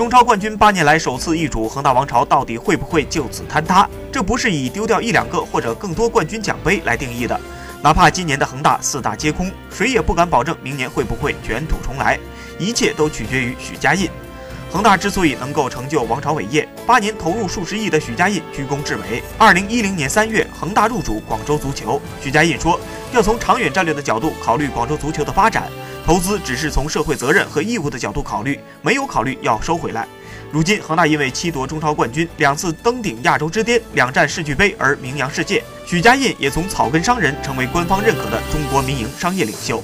中超冠军八年来首次易主，恒大王朝到底会不会就此坍塌？这不是以丢掉一两个或者更多冠军奖杯来定义的。哪怕今年的恒大四大皆空，谁也不敢保证明年会不会卷土重来。一切都取决于许家印。恒大之所以能够成就王朝伟业，八年投入数十亿的许家印居功至伟。二零一零年三月，恒大入主广州足球，许家印说要从长远战略的角度考虑广州足球的发展，投资只是从社会责任和义务的角度考虑，没有考虑要收回来。如今恒大因为七夺中超冠军、两次登顶亚洲之巅、两战世俱杯而名扬世界，许家印也从草根商人成为官方认可的中国民营商业领袖。